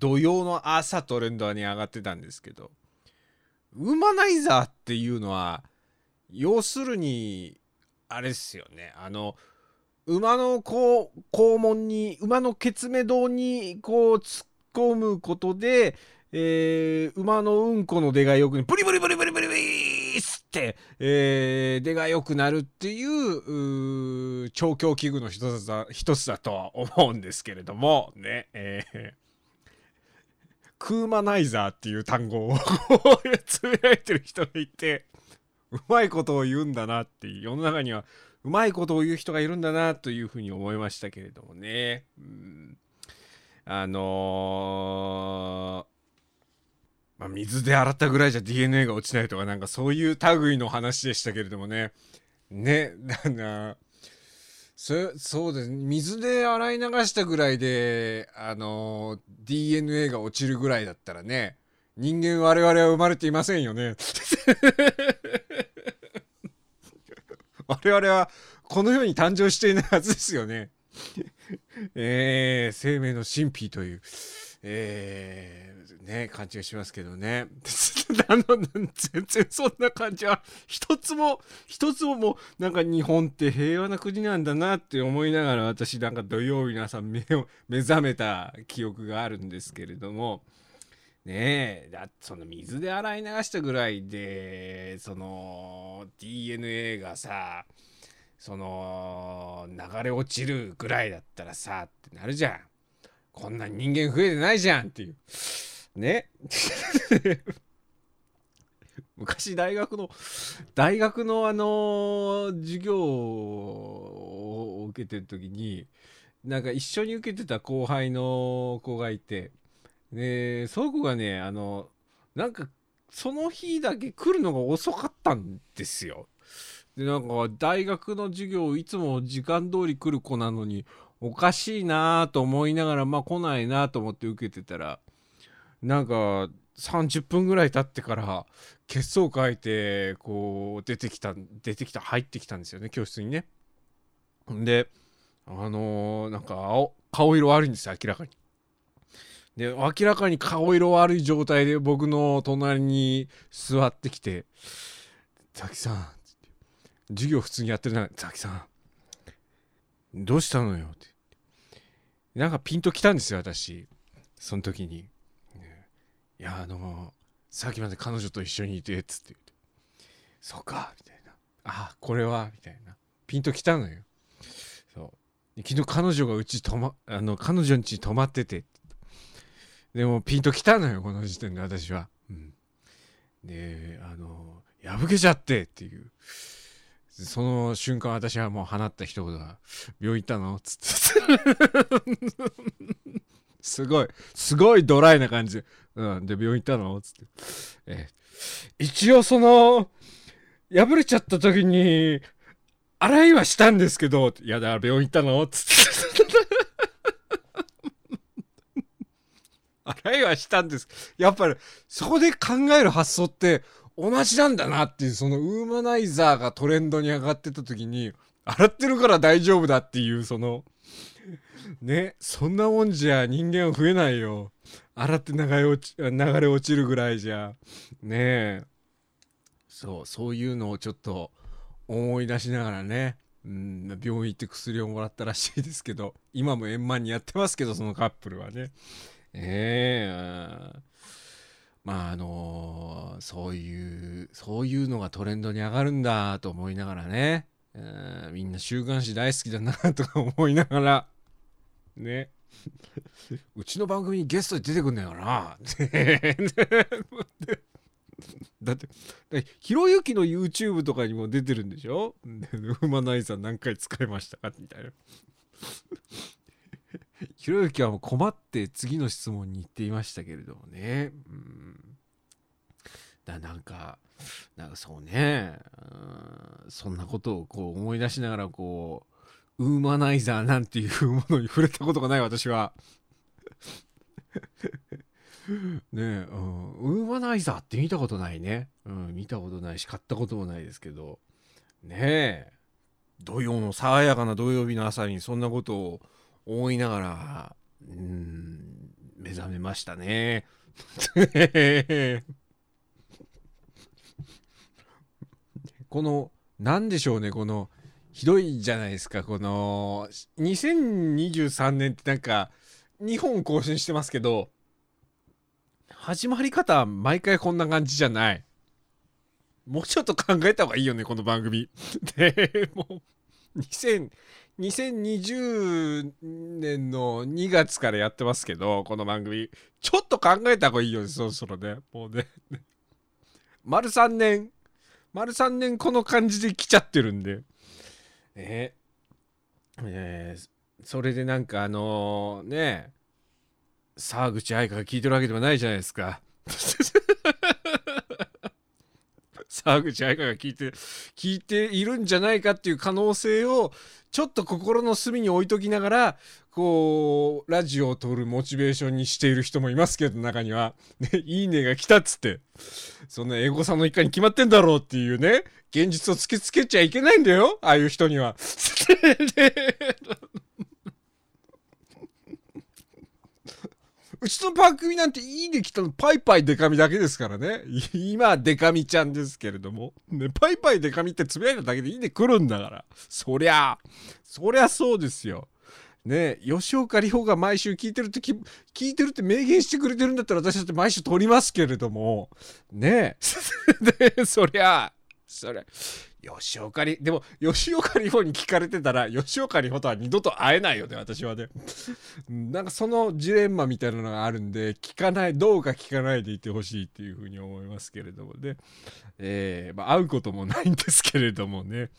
土曜の朝トレンドに上がってたんですけどウーマナイザーっていうのは要するにあれですよね。あの馬のこう肛門に馬のケツメドにこう突っ込むことで、えー馬のうんこの出がよくブリブリブリブリブリブリーっって、えー出が良くなるっていう調教器具の一つだ一つだとは思うんですけれどもね、えー。クーマナイザーっていう単語をこ うつぶやいてる人がいてうまいことを言うんだなって世の中にはうまいことを言う人がいるんだなというふうに思いましたけれどもね。うんあのーまあ、水で洗ったぐらいじゃ DNA が落ちないとかなんかそういう類の話でしたけれどもね。ね、なそそうですね水で洗い流したぐらいで、あの DNA が落ちるぐらいだったらね人間我々は生まれていませんよね。我々はこの世に誕生していないはずですよね。えー、生命の神秘という、え、ね、感じがしますけどね。あの全然そんな感じは一つも、一つももう、なんか日本って平和な国なんだなって思いながら私なんか土曜日の朝目を目覚めた記憶があるんですけれども、ねえ、だその水で洗い流したぐらいで、その DNA がさ、その流れ落ちるぐらいだったらさってなるじゃん。こんな人間増えてないじゃんっていう。ね。昔大学の大学のあの授業を受けてる時になんか一緒に受けてた後輩の子がいてでその子がねあのなんかその日だけ来るのが遅かったんですよ。でなんか大学の授業いつも時間通り来る子なのにおかしいなと思いながらまあ来ないなと思って受けてたらなんか30分ぐらい経ってから血相を変えてこう出てきた出てきた入ってきたんですよね教室にね。であのーなんか顔色悪いんですよ明らかに。で明らかに顔色悪い状態で僕の隣に座ってきて「ザキさん」授業普通にやってるなザキさんどうしたのよってなんかピンときたんですよ私その時に、いやあのさっきまで彼女と一緒にいてっつって。言ってそうかみたいな。あこれはみたいな。ピンときたのよ。そう。昨日彼女がうち泊まあの彼女ん家に泊まってて。でもピンときたのよこの時点で私は、うん、であの破けちゃってっていう。その瞬間私はもう放った一言が「病院行ったの?」っつって。すごいすごいドライな感じ「うん、で病院行ったの?」つって、ええ。一応その破れちゃった時に洗いはしたんですけど「いやだから病院行ったの?」っつって。洗いはしたんです。やっぱりそこで考える発想って同じなんだなっていうそのウーマナイザーがトレンドに上がってた時に洗ってるから大丈夫だっていうその ねそんなもんじゃ人間は増えないよ。洗って流れ落ち流れ落ちるぐらいじゃ。ねえ。そうそういうのをちょっと思い出しながらね。うん病院行って薬をもらったらしいですけど今も円満にやってますけどそのカップルはね。ええまああのそういうそういうのがトレンドに上がるんだと思いながらね、うんみんな週刊誌大好きだなとか思いながら。ね。うちの番組にゲストで出てくん だよな。だってひろゆきの YouTube とかにも出てるんでしょ？でウーマナイザー何回使いましたか？みたいな。ひろゆきはもう困って次の質問に行っていましたけれどもね。うん。だなんかなんかそうね、うん、そんなことをこう思い出しながらこうウーマナイザーなんていうものに触れたことがない私は。ねえ、うん、ウーマナイザーって見たことないね、うん、見たことないし買ったこともないですけど。ねえ。土曜の爽やかな土曜日の朝にそんなことを思いながらうん目覚めましたね。この何でしょうねこのひどいじゃないですかこの2023年ってなんか2本更新してますけど始まり方毎回こんな感じじゃないもうちょっと考えた方がいいよねこの番組 でもう2000 2020年の2月からやってますけど、この番組。ちょっと考えた方がいいよね、そろそろね。もうね。丸3年、丸3年この感じで来ちゃってるんで。えー、えー、それでなんかあのー、ね、沢口愛香が聞いてるわけではないじゃないですか。沢口愛香が聞いて、聞いているんじゃないかっていう可能性を、ちょっと心の隅に置いときながら、こう、ラジオを撮るモチベーションにしている人もいますけど、中には。ね、いいねが来たっつって。そんなエゴさんの一家に決まってんだろうっていうね、現実を突きつけちゃいけないんだよ。ああいう人には。うちの番組なんていいね来たのパイパイデカミだけですからね。今デカミちゃんですけれども。ね、パイパイデカミってつぶやいただけでいいね来るんだから。そりゃ、そりゃそうですよ。ね吉岡里帆が毎週聞いてるって聞いてるって明言してくれてるんだったら私だって毎週撮りますけれどもね えそりゃそれ吉岡里でも吉岡里帆に聞かれてたら吉岡里帆とは二度と会えないよね私はね なんかそのジレンマみたいなのがあるんで聞かないどうか聞かないでいてほしいっていうふうに思いますけれどもねえー、まあ会うこともないんですけれどもね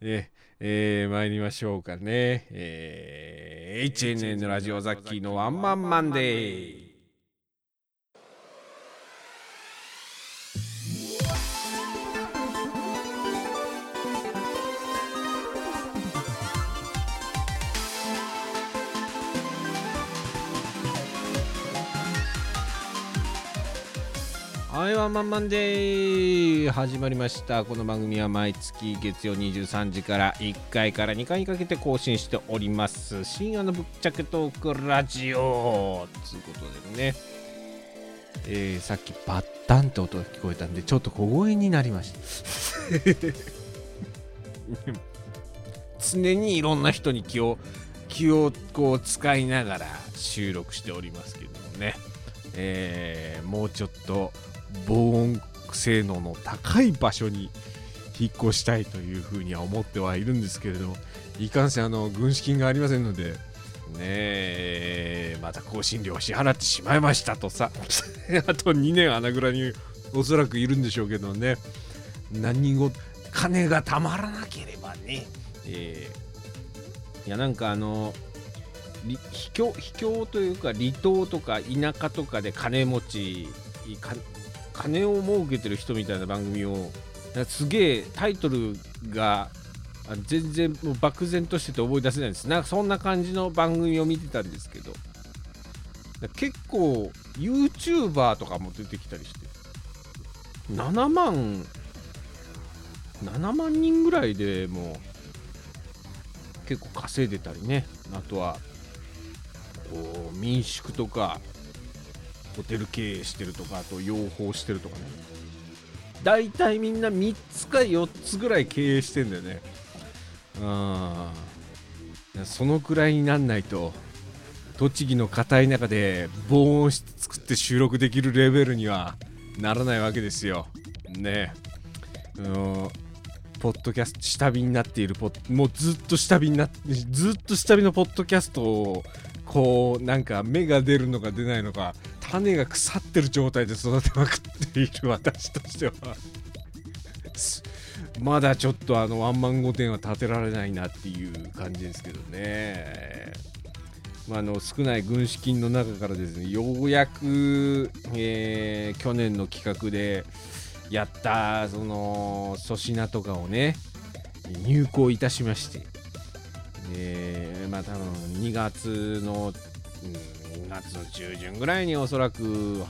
えーえー、参りましょうかね。えー、HNN ラジオザッキーのワンマンマンデー。はいワンマンマンデー始まりました。この番組は毎月月曜23時から1回から2回にかけて更新しております。深夜のぶっちゃけトークラジオ。ということでね。えー、さっきバッタンって音が聞こえたんでちょっと小声になりました。常にいろんな人に気を気をこう使いながら収録しておりますけどもね、えー、もうちょっと防音性能の高い場所に引っ越したいというふうには思ってはいるんですけれどもいかんせんあの軍資金がありませんのでねえまた更新料を支払ってしまいましたとさ あと2年穴蔵におそらくいるんでしょうけどね。何事金がたまらなければね、えー、いやなんかあの秘境秘境というか離島とか田舎とかで金持ち金を儲けてる人みたいな番組をすげえタイトルが全然もう漠然としてて覚え出せないです。なんかそんな感じの番組を見てたんですけど。結構 YouTuber とかも出てきたりして。7万7万人ぐらいでもう結構稼いでたりね。あとはこう民宿とかホテル経営してるとかあと養蜂してるとかね。大体みんな3つか4つぐらい経営してんだよね。うん。そのくらいになんないと栃木の硬い中で防音室作って収録できるレベルにはならないわけですよ。ね。うんポッドキャスト下火になっているポもうずっと下火になってずっと下火のポッドキャストをこうなんか芽が出るのか出ないのか種が腐ってる状態で育てまくっている私としては まだちょっとあのワンマン御殿は建てられないなっていう感じですけどね。まあ、の少ない軍資金の中からですねようやく、えー、去年の企画でやったその粗品とかをね入稿いたしまして、えー、まあ多分2月の、うん夏の中旬ぐらいにおそらく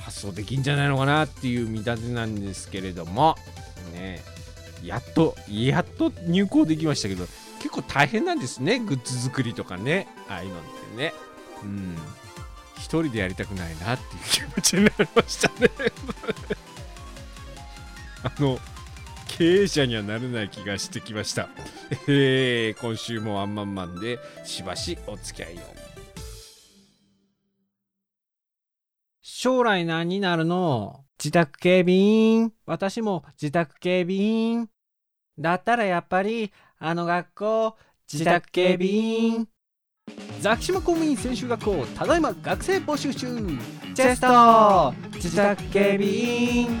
発送できんじゃないのかなっていう見立てなんですけれども。ね。やっとやっと入稿できましたけど結構大変なんですね。グッズ作りとかね。ああいうのってね。うん。一人でやりたくないなっていう気持ちになりましたね。あの経営者にはなれない気がしてきました。えー、今週もワンマンマンでしばしお付き合いを。将来何になるの？自宅警備員。私も自宅警備員。だったらやっぱり、あの学校、自宅警備員。ザキシマ公務員専修学校、ただいま学生募集中。チェスト自宅警備員。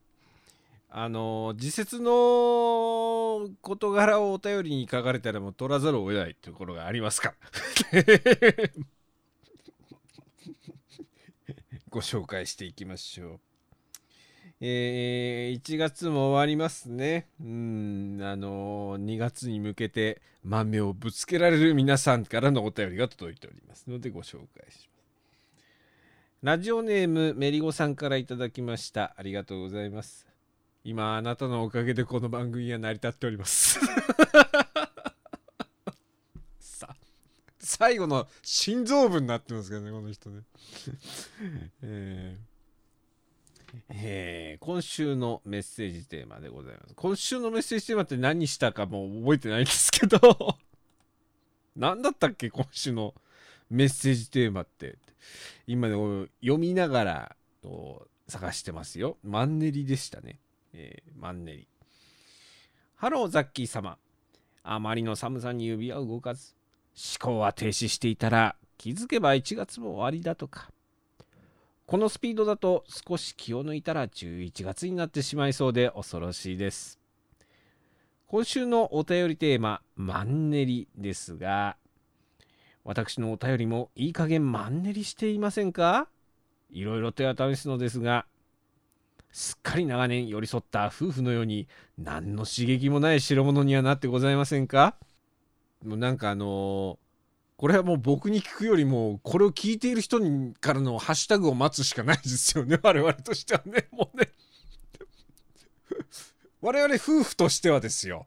あの自説の事柄をお便りに書かれたらもう取らざるを得ないところがありますか？ご紹介していきましょう。えー1月も終わりますね。うん、あのー2月に向けて満面をぶつけられる皆さんからのお便りが届いておりますのでご紹介します。ラジオネームメリゴさんからいただきました。ありがとうございます。今あなたのおかげでこの番組は成り立っております。さ最後の心臓部になってますけどね、この人ね。えーえー今週のメッセージテーマでございます。今週のメッセージテーマって何したかもう覚えてないんですけど、何だったっけ今週のメッセージテーマって。今ね、読みながらお探してますよ。マンネリでしたね。えーマンネリ。ハローザッキー様。あまりの寒さに指は動かず、思考は停止していたら気づけば1月も終わりだとか。このスピードだと少し気を抜いたら11月になってしまいそうで恐ろしいです。今週のお便りテーマ、マンネリですが、私のお便りもいい加減マンネリしていませんか？いろいろ手は試すのですが、すっかり長年寄り添った夫婦のように何の刺激もない代物にはなってございませんか？もうなんかあのこれはもう僕に聞くよりもこれを聞いている人からのハッシュタグを待つしかないですよね 我々としてはね。もうね。我々夫婦としてはですよ。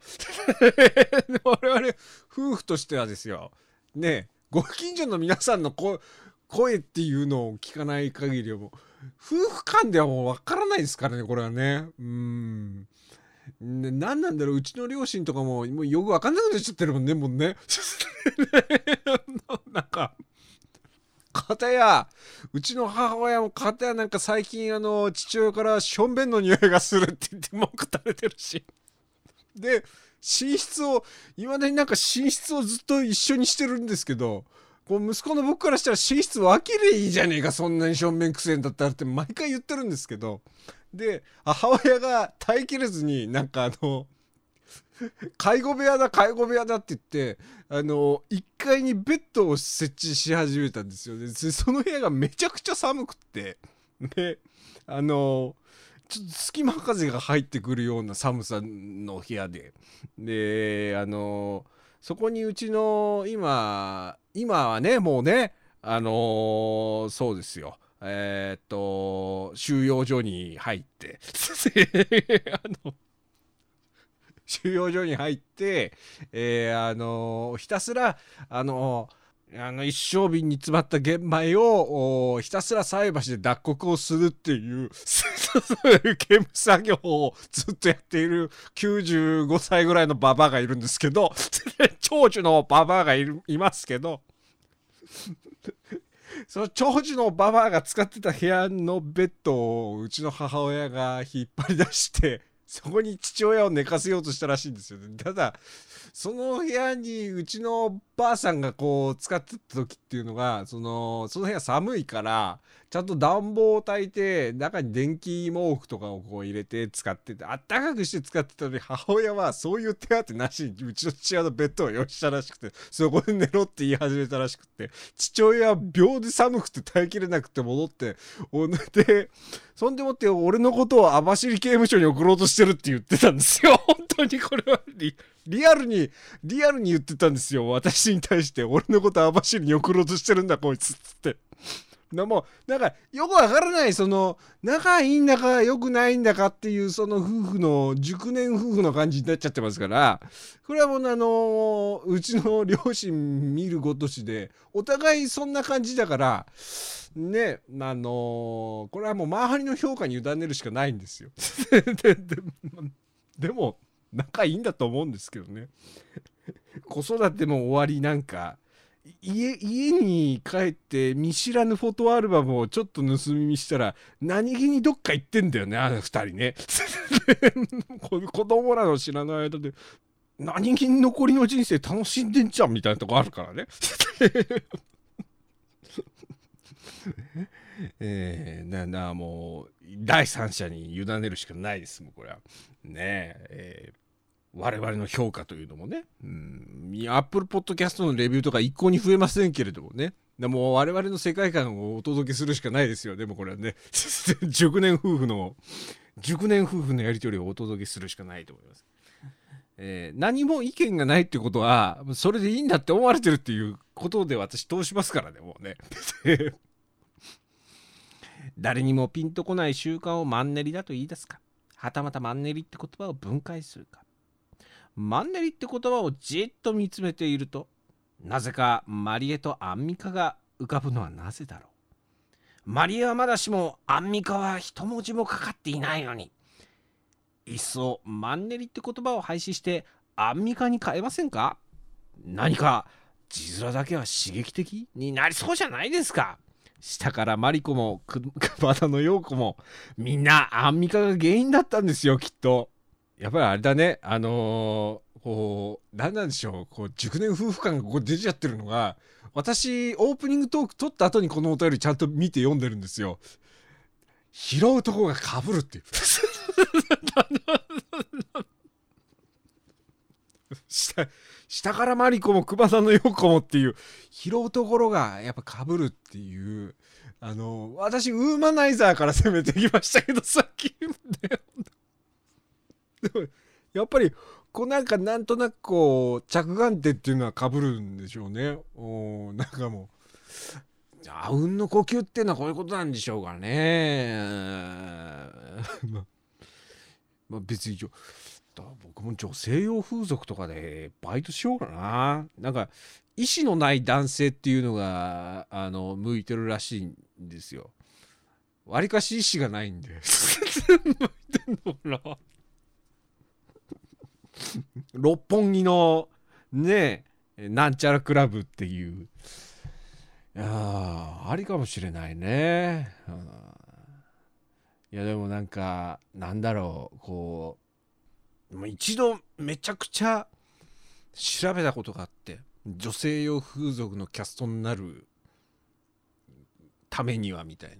我々夫婦としてはですよ。ねご近所の皆さんの声っていうのを聞かない限りはもう夫婦間ではもうわからないですからねこれはね。うん。何なんだろううちの両親とかももうよくわかんなくなっちゃってるもんねもうね。なんか片やうちの母親も片やなんか最近あの父親からしょんべんの匂いがするって言って文句垂れてるし。で寝室をいまだになんか寝室をずっと一緒にしてるんですけどこう息子の僕からしたら寝室分けりゃいいじゃねえかそんなにしょんべんくせえんだったらって毎回言ってるんですけど。で母親が耐えきれずになんかあの介護部屋だ介護部屋だって言ってあの1階にベッドを設置し始めたんですよでその部屋がめちゃくちゃ寒くって。であのちょっと隙間風が入ってくるような寒さの部屋で。であのそこにうちの今今はねもうねあのそうですよ。えーっと収容所に入って。あの収容所に入って、えーあのひたすらあのあの一升瓶に詰まった玄米をひたすら菜箸で脱穀をするっていうそういう刑務作業をずっとやっている95歳ぐらいのババアがいるんですけど 長寿のババアがいるいますけど その長寿のババアが使ってた部屋のベッドをうちの母親が引っ張り出してそこに父親を寝かせようとしたらしいんですよ、ね、ただその部屋にうちのばあさんがこう使ってた時っていうのがそのその部屋寒いからちゃんと暖房を焚いて中に電気毛布とかをこう入れて使っててあったかくして使ってたのに母親はそういう手当なしにうちの父親のベッドを用意したらしくてそこで寝ろって言い始めたらしくて父親は秒で寒くて耐えきれなくて戻っておでそんでもって俺のことを網走刑務所に送ろうとしてるって言ってたんですよ 本当にこれはリリアルにリアルに言ってたんですよ私に対して俺のこと網走に送ろうとしてるんだこいつっつって。でもなんかよくわからないその仲いいんだか良くないんだかっていうその夫婦の熟年夫婦の感じになっちゃってますからこれはもうあのうちの両親見るごとしでお互いそんな感じだからねあのこれはもう周りの評価に委ねるしかないんですよ。でも仲いいんだと思うんですけどね。子育ても終わりなんか家家に帰って見知らぬフォトアルバムをちょっと盗み見したら何気にどっか行ってんだよねあの二人ね。子供らの知らない間で何気に残りの人生楽しんでんじゃんみたいなとこあるからね。えー、ななもう第三者に委ねるしかないですもんこれは。ねええー。我々の評価というのもね、うん、アップルポッドキャストのレビューとか一向に増えませんけれどもね、でも我々の世界観をお届けするしかないですよ。でもこれはね、熟年夫婦の、熟年夫婦のやり取りをお届けするしかないと思います。えー、何も意見がないってことは、それでいいんだって思われてるっていうことで私通しますからね、もうね。誰にもピンとこない習慣をマンネリだと言い出すか、はたまたマンネリって言葉を分解するか。マンネリって言葉をじっと見つめているとなぜかマリエとアンミカが浮かぶのはなぜだろう。マリエはまだしもアンミカは一文字もかかっていないのに。いっそマンネリって言葉を廃止してアンミカに変えませんか？何か字面だけは刺激的になりそうじゃないですか？下からマリコも熊田の陽子もみんなアンミカが原因だったんですよきっと。やっぱりあれだね。あのー、こう何なんでしょう。こう熟年夫婦感がここ出ちゃってるのが私オープニングトーク撮った後にこのお便りちゃんと見て読んでるんですよ。拾うとこがかぶるっていう。下下からマリコも熊田の横もっていう。拾うところがやっぱかぶるっていう。あの私ウーマナイザーから攻めてきましたけどさっきでもやっぱりこうなんかなんとなくこう着眼点っていうのはかぶるんでしょうね。おなんかもうあうんの呼吸っていうのはこういうことなんでしょうかね。まあ、別に僕も女性用風俗とかでバイトしようかな。なんか意思のない男性っていうのがあの向いてるらしいんですよ。わりかし意思がないんで。向いてんのかな六本木のねなんちゃらクラブっていう。いやありかもしれないね、いやでもなんかなんだろうこうもう一度めちゃくちゃ調べたことがあって女性用風俗のキャストになるためにはみたいな。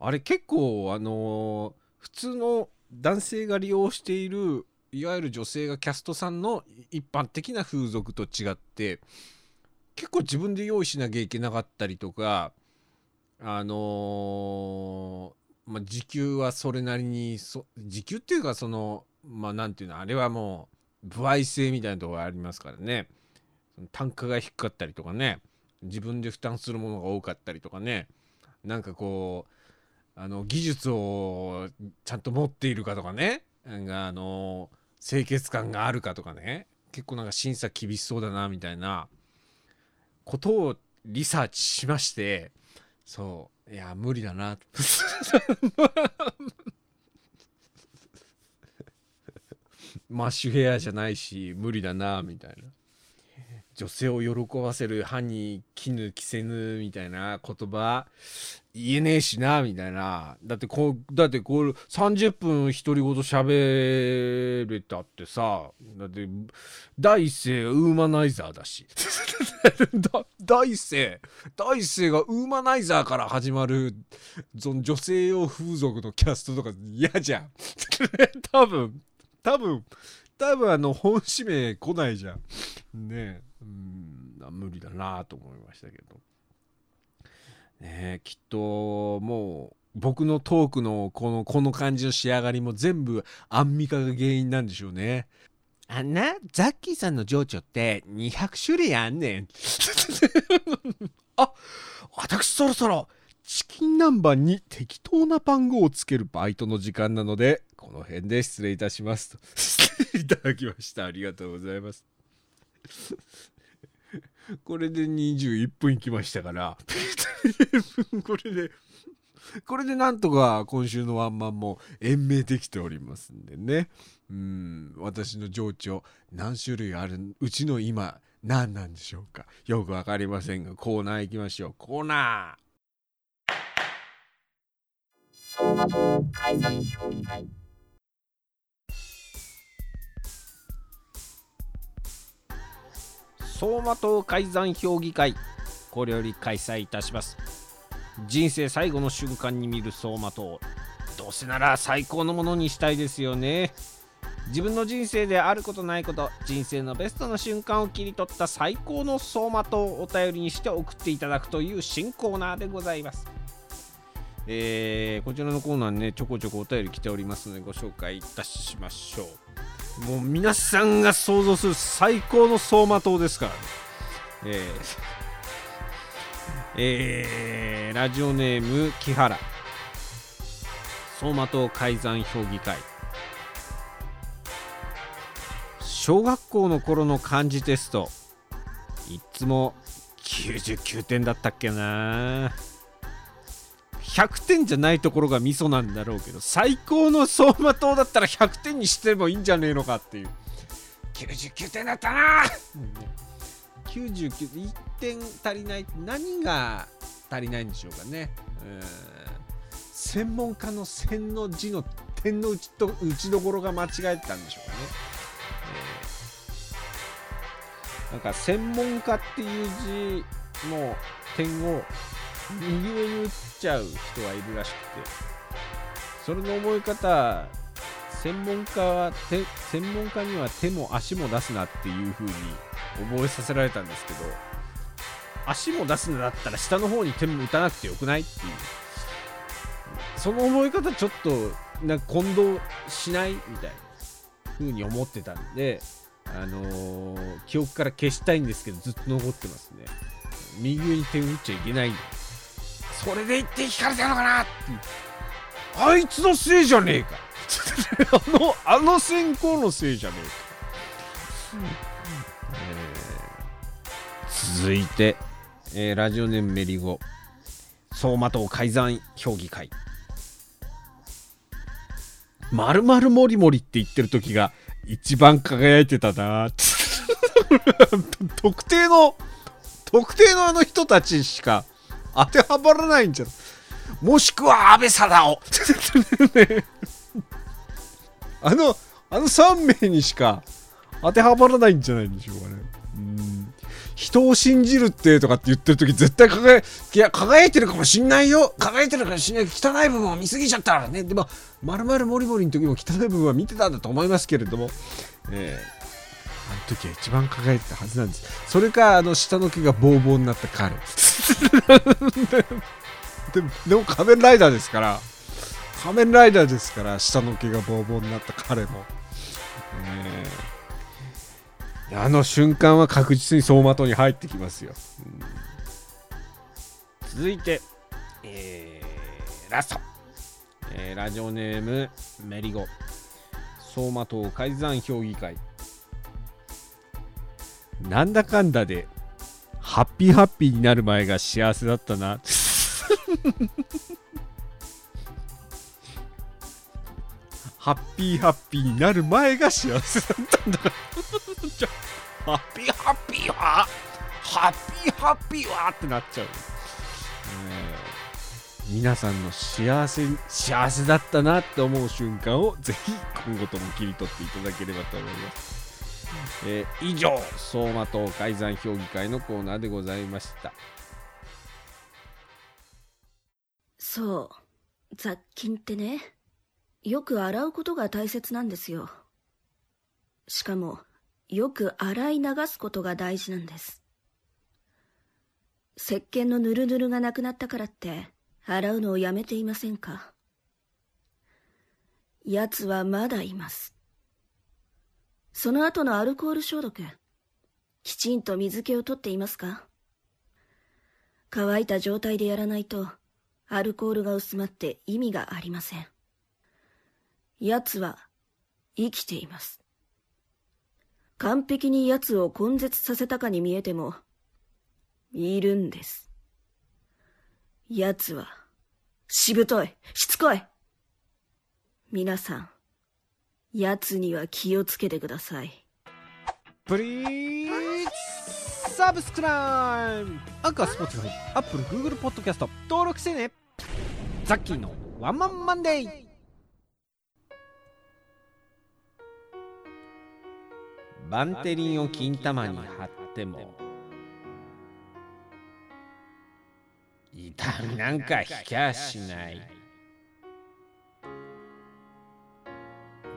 あれ結構あの普通の男性が利用しているいわゆる女性がキャストさんの一般的な風俗と違って結構自分で用意しなきゃいけなかったりとかあのー、まあ、時給はそれなりにそ時給っていうかそのまあ何ていうのあれはもう歩合制みたいなところがありますからね。単価が低かったりとかね。自分で負担するものが多かったりとかね。なんかこうあの技術をちゃんと持っているかとかね。あの清潔感があるかとかね。結構なんか審査厳しそうだなみたいなことをリサーチしまして。そう。いや無理だな。マッシュヘアじゃないし無理だなみたいな。女性を喜ばせる歯に絹着せぬみたいな言葉言えねえしなみたいな。だってこうだってこう30分独り言喋れたってさだって第一声ウーマナイザーだし。第一声第一声がウーマナイザーから始まるその女性用風俗のキャストとか嫌じゃん。多分多分多分あの本指名来ないじゃん。ねえ。うん無理だなと思いましたけど。ねきっともう僕のトークのこのこの感じの仕上がりも全部アンミカが原因なんでしょうね。あんなザッキーさんの情緒って200種類あんねん。あ私そろそろチキン南蛮に適当な番号をつけるバイトの時間なのでこの辺で失礼いたします。と いただきました。ありがとうございますこれで21分いきましたから これでこれでなんとか今週のワンマンも延命できておりますんでね。うん私の情緒何種類あるうちの今何なんでしょうか。よくわかりませんがコーナー行きましょう。コーナー。走馬灯改ざん評議会これより開催いたします。人生最後の瞬間に見る走馬灯どうせなら最高のものにしたいですよね。自分の人生であることないこと人生のベストの瞬間を切り取った最高の走馬灯をお便りにして送っていただくという新コーナーでございます。えーこちらのコーナーにねちょこちょこお便り来ておりますのでご紹介いたしましょう。もう皆さんが想像する最高の走馬灯ですからね。えーえーラジオネーム木原。走馬灯改ざん評議会。小学校の頃の漢字テスト。いつも99点だったっけな。100点じゃないところがミソなんだろうけど最高の走馬灯だったら100点にしてもいいんじゃねえのかっていう。99点だったな。991点足りない。何が足りないんでしょうかね。うん。専門家の線の字の点の打ちと打ちどころが間違えたんでしょうかね、えーなんか専門家っていう字の点を右上に打っちゃう人がいるらしくて。それの覚え方専門家は専門家には手も足も出すなっていう風に覚えさせられたんですけど足も出すんだったら下の方に手も打たなくてよくないっていう。その思い方ちょっとなんか混同しないみたいな風に思ってたんであのー記憶から消したいんですけどずっと残ってますね。右上に点打っちゃいけない。それで一点引かれたのかな？ってあいつのせいじゃねえか。あのあの先行のせいじゃねえか、えー続いて、えーラジオネームメリゴ。走馬灯改ざん評議会。まるまるもりもりって言ってる時が一番輝いてたな。特定の特定のあの人たちしか当てはまらないんじゃもしくは安倍貞夫。あのあの3名にしか当てはまらないんじゃないんでしょうかね。うん。人を信じるってとかって言ってる時絶対輝いいや輝いてるかもしんないよ。輝いてるかもしんない汚い部分を見すぎちゃったらね。でもまるまるもりもりの時も汚い部分は見てたんだと思いますけれども。ええあの時は一番輝いてたはずなんです。それかあの下の毛がボーボーになった彼。でもでも仮面ライダーですから仮面ライダーですから下の毛がボーボーになった彼も、ええあの瞬間は確実に走馬灯に入ってきますよ、うん。続いて、えーラスト、えーラジオネームメリゴ。走馬灯改ざん評議会。なんだかんだでハッピーハッピーになる前が幸せだったな。ハッピーハッピーになる前が幸せだったんだ。からハッピーハッピーはハッピーハッピーはってなっちゃう、皆さんの幸せ幸せだったなって思う瞬間をぜひ今後とも切り取っていただければと思います、えー以上相馬灯改ざん評議会のコーナーでございました。そう雑菌ってねよく洗うことが大切なんですよ。しかもよく洗い流すことが大事なんです。石鹸のヌルヌルがなくなったからって洗うのをやめていませんか？奴はまだいます。その後のアルコール消毒。きちんと水気を取っていますか？乾いた状態でやらないとアルコールが薄まって意味がありません。奴は生きています。完璧に奴を根絶させたかに見えてもいるんです。奴はしぶといしつこい。皆さん奴には気をつけてください。プリーズサブスクライブアンカースポーツファイアップルグー。グルポッドキャスト登録してね。ザッキーのワンマンマンデーバンテリンを金玉に貼っても痛みなんか引きゃしない。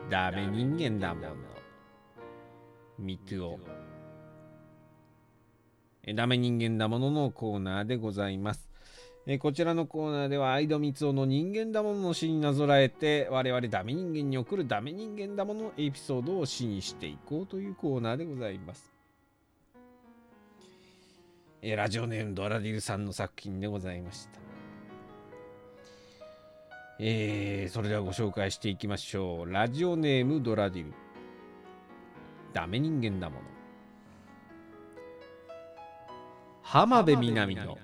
ダメ人間だものミトゥオえダメ人間だもののコーナーでございます。えこちらのコーナーでは相戸光雄の人間だものの詩になぞらえて我々ダメ人間に送るダメ人間だものエピソードを詩にしていこうというコーナーでございます。えラジオネームドラディルさんの作品でございましたえー、それではご紹介していきましょう。ラジオネームドラディル。ダメ人間だもの。浜辺美波の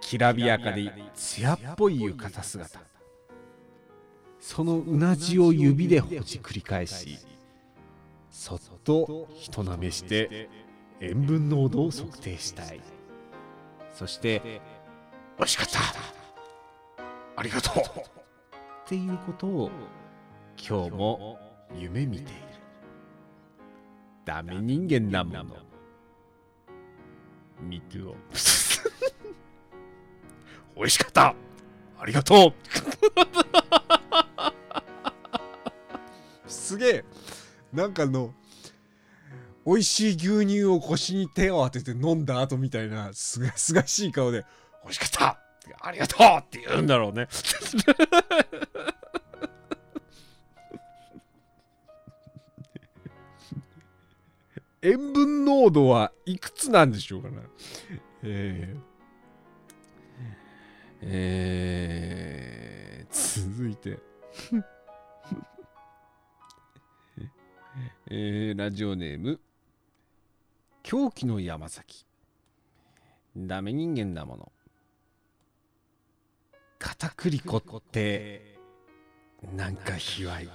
きらびやかで艶っぽい浴衣姿。そのうなじを指でほじくり返しそっと人なめして塩分濃度を測定したい。そして「美味しかった。ありがとう!」っていうことを今日も夢見ている。ダメ人間だもの。ミトゥオ美味しかった。ありがとう。すげえ。なんかあの美味しい牛乳を腰に手を当てて飲んだ後みたいなすがすがしい顔で美味しかったありがとうって言うんだろうね。塩分濃度はいくつなんでしょうかねえー。えー続いて。えーラジオネーム。狂気の山崎。ダメ人間だもの。片栗粉ってなんか卑猥。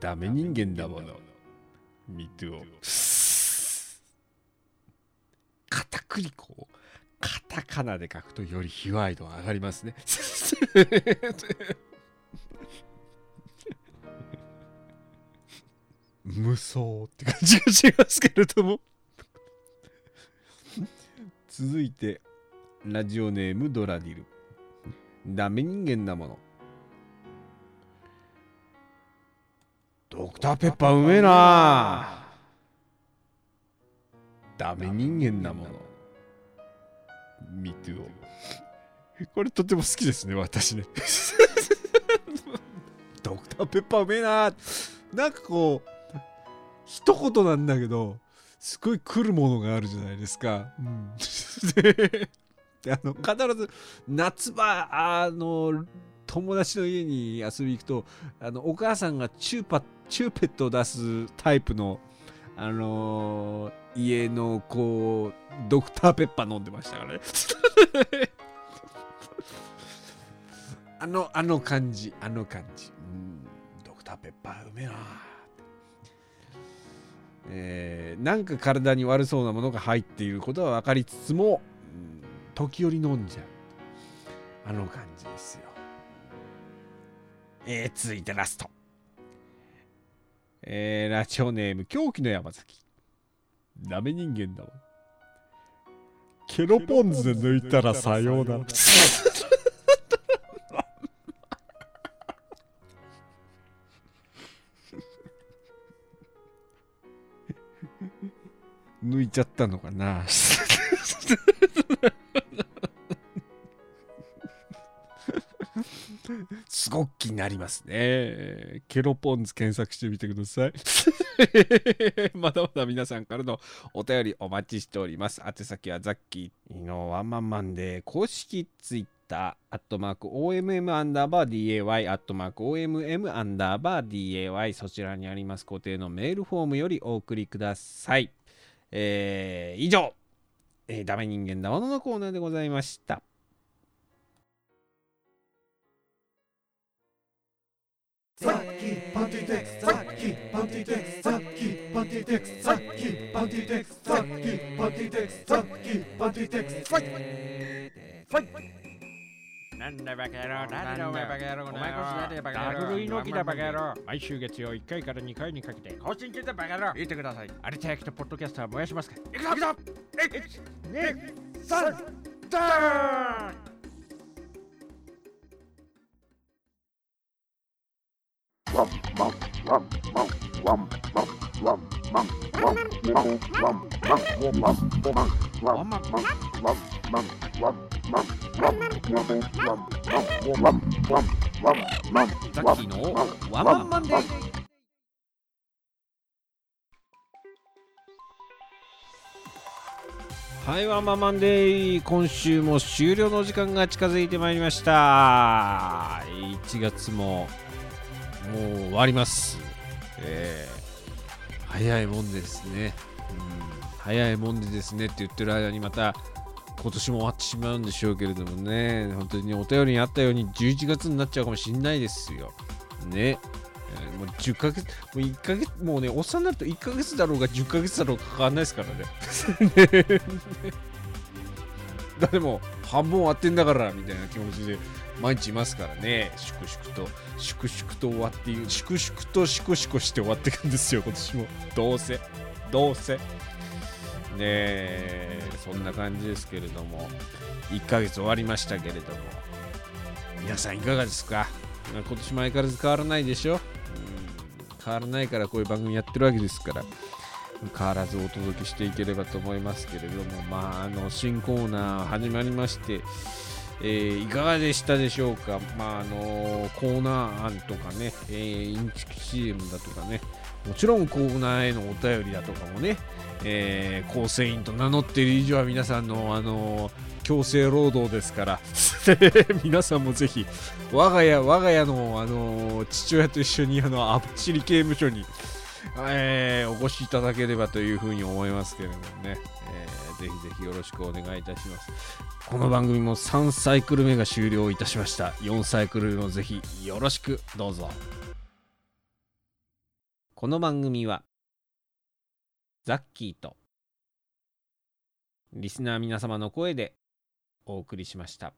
ダメ人間だもの。ミトゥオ片栗粉をカタカナで書くとより卑猥度が上がりますね。無双って感じがしますけれども。続いてラジオネームドラディル。ダメ人間だもの。ドクターペッパーうめえな。ダメ人間だもの。ミトゥオこれとても好きですね私ね。ドクターペッパーうめえな。なんかこう一言なんだけどすごい来るものがあるじゃないですか。うん、でであの必ず夏場あの友達の家に遊び行くとあのお母さんがチューパチューペットを出すタイプのあの家のこうドクターペッパー飲んでましたからね。あのあの感じあの感じ。うんドクターペッパーうめえな。えーなんか体に悪そうなものが入っていることは分かりつつも、時折飲んじゃう。あの感じですよ。えー続いてラスト。えーラジオネーム狂気の山崎。ダメ人間だわ。ケロポンズで抜いたらさようなら。抜いちゃったのかな。すごく気になりますね。ケロポンズ検索してみてください。まだまだ皆さんからのお便りお待ちしております。宛先はザッキーのワンマンマンで公式ツイッター、アットマーク OMM アンダーバー DAY、アットマーク OMM アンダーバー DAY、そちらにあります固定のメールフォームよりお送りください。えー以上、えーダメ人間だもののコーナーでございました。パンティテックスさっきパンティテックスさっきパンティテックスさっきパンティテックスさっきパンティテックスさっきパンティテックスファイファイなんだバカ野郎、なんだお前バカ野郎、お前こそなんだバカ野郎。ダブルイノキだバカ野郎。毎週月曜1回から2回にかけて更新中だバカ野郎。言ってください。有田焼とポッドキャストは燃やしますかいくぞいくぞ !1、2、3、ダーンワンマンマンデーはい、ワンマンマンデー今週も終了の時間が近づいてまいりました1月ももう終わります、えー早いもんですね、うん、早いもんでですねって言ってる間にまた今年も終わってしまうんでしょうけれどもね。本当にお便りにあったように11月になっちゃうかもしれないですよ。ね。もう10ヶ月、もう1ヶ月、もうね、おっさんになると1ヶ月だろうが10ヶ月だろうか変わんないですからね。ね。だっても半分終わってんだからみたいな気持ちで毎日いますからね、粛々と、粛々と終わっていう、粛々とシコシコして終わっていくんですよ、今年も。どうせ、どうせ。ねえ、そんな感じですけれども、1ヶ月終わりましたけれども、皆さんいかがですか？今年も相変わらず変わらないでしょ、うん、変わらないからこういう番組やってるわけですから。変わらずお届けしていければと思いますけれども。まああの新コーナー始まりまして、えーいかがでしたでしょうか？まああのコーナー案とかね、えーインチキ CM だとかね。もちろんコーナーへのお便りだとかもね、えー構成員と名乗っている以上は皆さんのあの強制労働ですから。皆さんもぜひ我が家我が家のあの父親と一緒にあの網走刑務所に、えーお越しいただければというふうに思いますけれどもね、えーぜひぜひよろしくお願いいたします。この番組も3サイクル目が終了いたしました。4サイクル目もぜひよろしくどうぞ。この番組はザッキーとリスナー皆様の声でお送りしました。